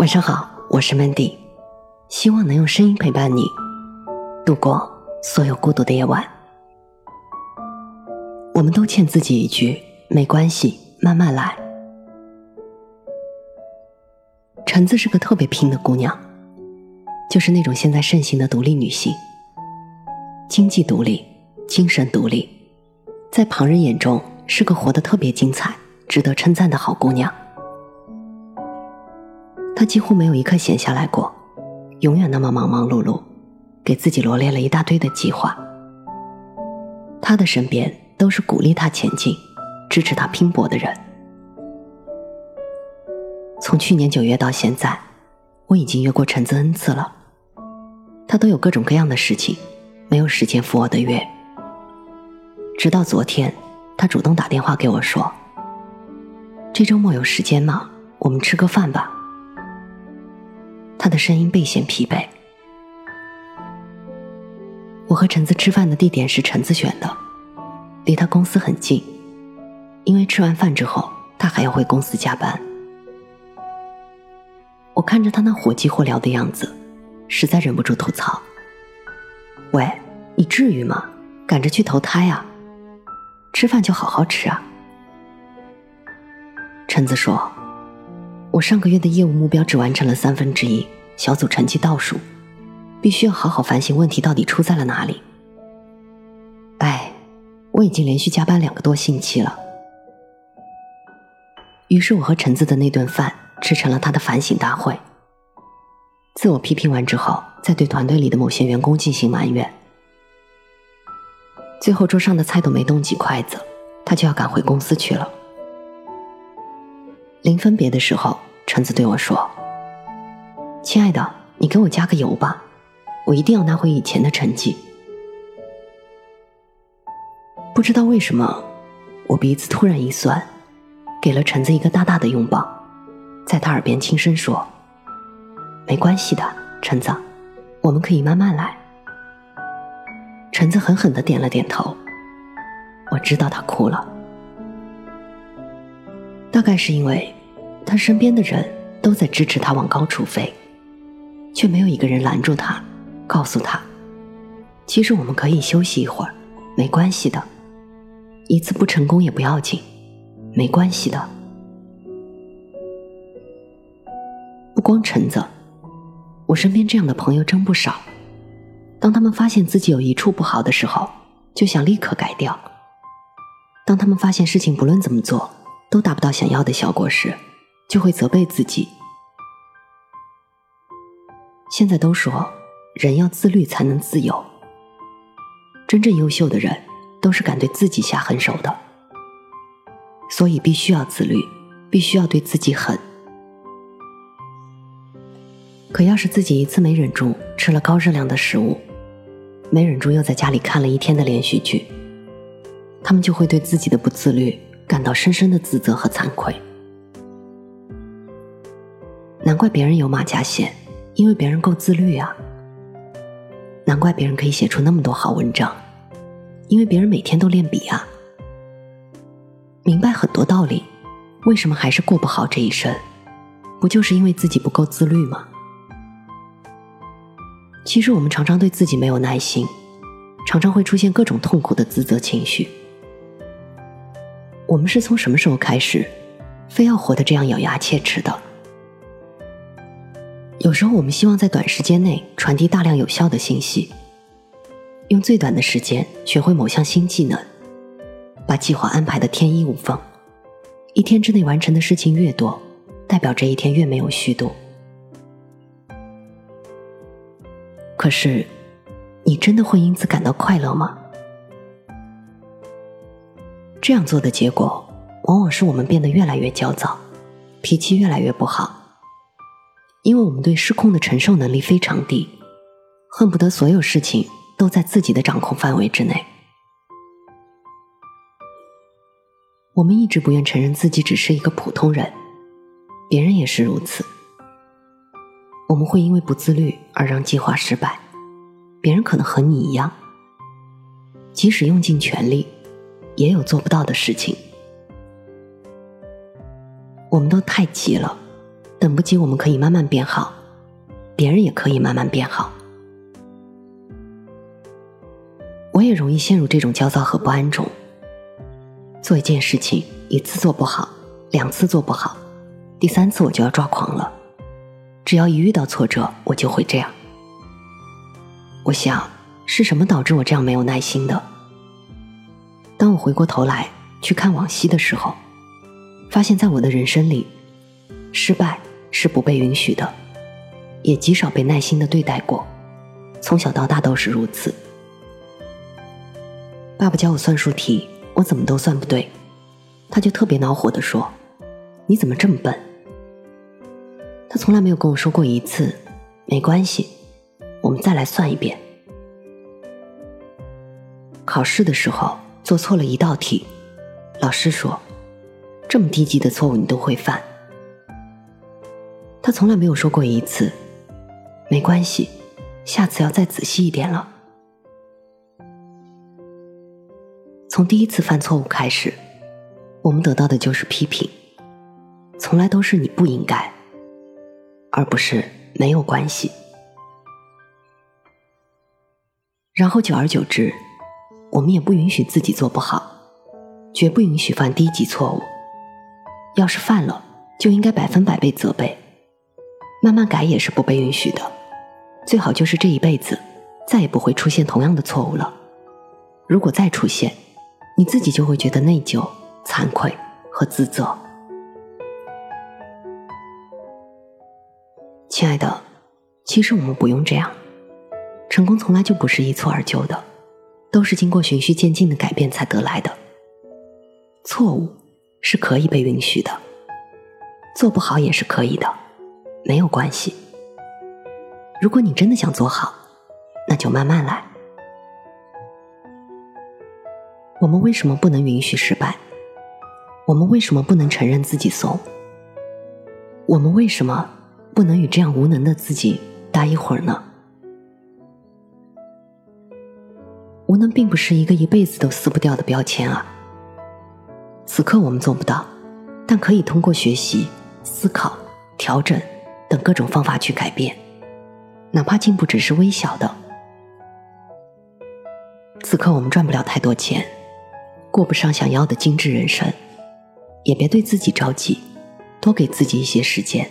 晚上好，我是 Mandy，希望能用声音陪伴你度过所有孤独的夜晚。我们都欠自己一句没关系，慢慢来。橙子是个特别拼的姑娘，就是那种现在盛行的独立女性，经济独立，精神独立，在旁人眼中是个活得特别精彩、值得称赞的好姑娘。他几乎没有一刻闲下来过，永远那么忙忙碌碌，给自己罗列了一大堆的计划。他的身边都是鼓励他前进、支持他拼搏的人。从去年九月到现在，我已经约过陈子 N 次了，他都有各种各样的事情，没有时间赴我的约。直到昨天，他主动打电话给我说：“这周末有时间吗？我们吃个饭吧。”的声音倍显疲惫。我和橙子吃饭的地点是橙子选的，离他公司很近，因为吃完饭之后他还要回公司加班。我看着他那火急火燎的样子，实在忍不住吐槽：“喂，你至于吗？赶着去投胎啊？吃饭就好好吃啊！”橙子说。我上个月的业务目标只完成了三分之一，小组成绩倒数，必须要好好反省问题到底出在了哪里。哎，我已经连续加班两个多星期了。于是我和橙子的那顿饭吃成了他的反省大会。自我批评完之后，再对团队里的某些员工进行埋怨。最后桌上的菜都没动几筷子，他就要赶回公司去了。临分别的时候，橙子对我说：“亲爱的，你给我加个油吧，我一定要拿回以前的成绩。”不知道为什么，我鼻子突然一酸，给了橙子一个大大的拥抱，在他耳边轻声说：“没关系的，橙子，我们可以慢慢来。”橙子狠狠的点了点头，我知道他哭了。大概是因为，他身边的人都在支持他往高处飞，却没有一个人拦住他，告诉他，其实我们可以休息一会儿，没关系的，一次不成功也不要紧，没关系的。不光橙子，我身边这样的朋友真不少。当他们发现自己有一处不好的时候，就想立刻改掉；当他们发现事情不论怎么做，都达不到想要的效果时，就会责备自己。现在都说人要自律才能自由，真正优秀的人都是敢对自己下狠手的，所以必须要自律，必须要对自己狠。可要是自己一次没忍住吃了高热量的食物，没忍住又在家里看了一天的连续剧，他们就会对自己的不自律。感到深深的自责和惭愧，难怪别人有马甲线，因为别人够自律啊。难怪别人可以写出那么多好文章，因为别人每天都练笔啊。明白很多道理，为什么还是过不好这一生？不就是因为自己不够自律吗？其实我们常常对自己没有耐心，常常会出现各种痛苦的自责情绪。我们是从什么时候开始，非要活得这样咬牙切齿的？有时候我们希望在短时间内传递大量有效的信息，用最短的时间学会某项新技能，把计划安排的天衣无缝，一天之内完成的事情越多，代表这一天越没有虚度。可是，你真的会因此感到快乐吗？这样做的结果，往往是我们变得越来越焦躁，脾气越来越不好，因为我们对失控的承受能力非常低，恨不得所有事情都在自己的掌控范围之内。我们一直不愿承认自己只是一个普通人，别人也是如此。我们会因为不自律而让计划失败，别人可能和你一样，即使用尽全力。也有做不到的事情，我们都太急了，等不及，我们可以慢慢变好，别人也可以慢慢变好。我也容易陷入这种焦躁和不安中。做一件事情，一次做不好，两次做不好，第三次我就要抓狂了。只要一遇到挫折，我就会这样。我想，是什么导致我这样没有耐心的？当我回过头来去看往昔的时候，发现在我的人生里，失败。是不被允许的，也极少被耐心的对待过。从小到大都是如此。爸爸教我算术题，我怎么都算不对，他就特别恼火的说：“你怎么这么笨？”他从来没有跟我说过一次“没关系，我们再来算一遍”。考试的时候做错了一道题，老师说：“这么低级的错误你都会犯。”他从来没有说过一次，没关系，下次要再仔细一点了。从第一次犯错误开始，我们得到的就是批评，从来都是你不应该，而不是没有关系。然后久而久之，我们也不允许自己做不好，绝不允许犯低级错误。要是犯了，就应该百分百被责备。慢慢改也是不被允许的，最好就是这一辈子再也不会出现同样的错误了。如果再出现，你自己就会觉得内疚、惭愧和自责。亲爱的，其实我们不用这样，成功从来就不是一蹴而就的，都是经过循序渐进的改变才得来的。错误是可以被允许的，做不好也是可以的。没有关系。如果你真的想做好，那就慢慢来。我们为什么不能允许失败？我们为什么不能承认自己怂？我们为什么不能与这样无能的自己待一会儿呢？无能并不是一个一辈子都撕不掉的标签啊。此刻我们做不到，但可以通过学习、思考、调整。等各种方法去改变，哪怕进步只是微小的。此刻我们赚不了太多钱，过不上想要的精致人生，也别对自己着急，多给自己一些时间，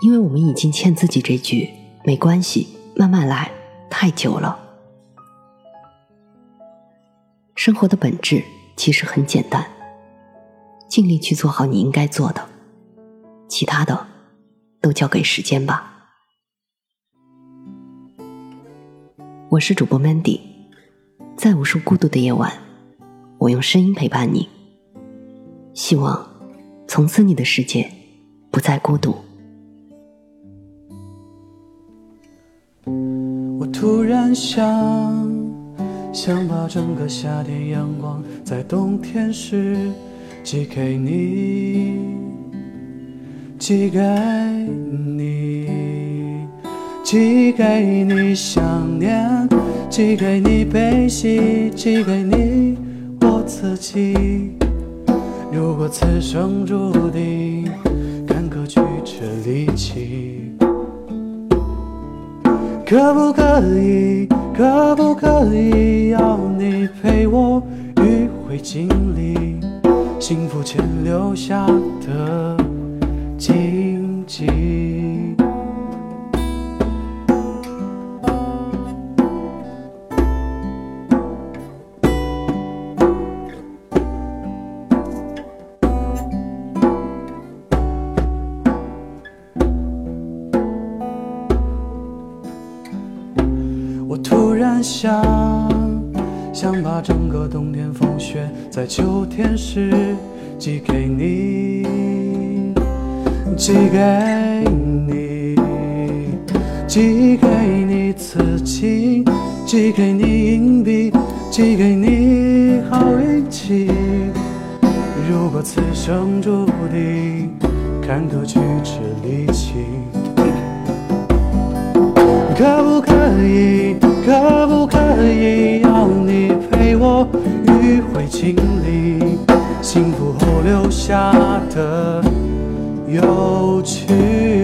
因为我们已经欠自己这句“没关系，慢慢来”太久了。生活的本质其实很简单，尽力去做好你应该做的，其他的。都交给时间吧。我是主播 Mandy，在无数孤独的夜晚，我用声音陪伴你。希望从此你的世界不再孤独。我突然想，想把整个夏天阳光在冬天时寄给你。寄给你，寄给你想念，寄给你悲喜，寄给你我自己。如果此生注定坎坷曲折离奇，可不可以，可不可以要你陪我迂回经历幸福前留下的？荆棘。我突然想，想把整个冬天风雪在秋天时寄给你。寄给你，寄给你刺青，寄给你硬币，寄给你好运气。如果此生注定坎坷曲折离奇，可不可以，可不可以要你陪我迂回经历幸福后留下的？有趣。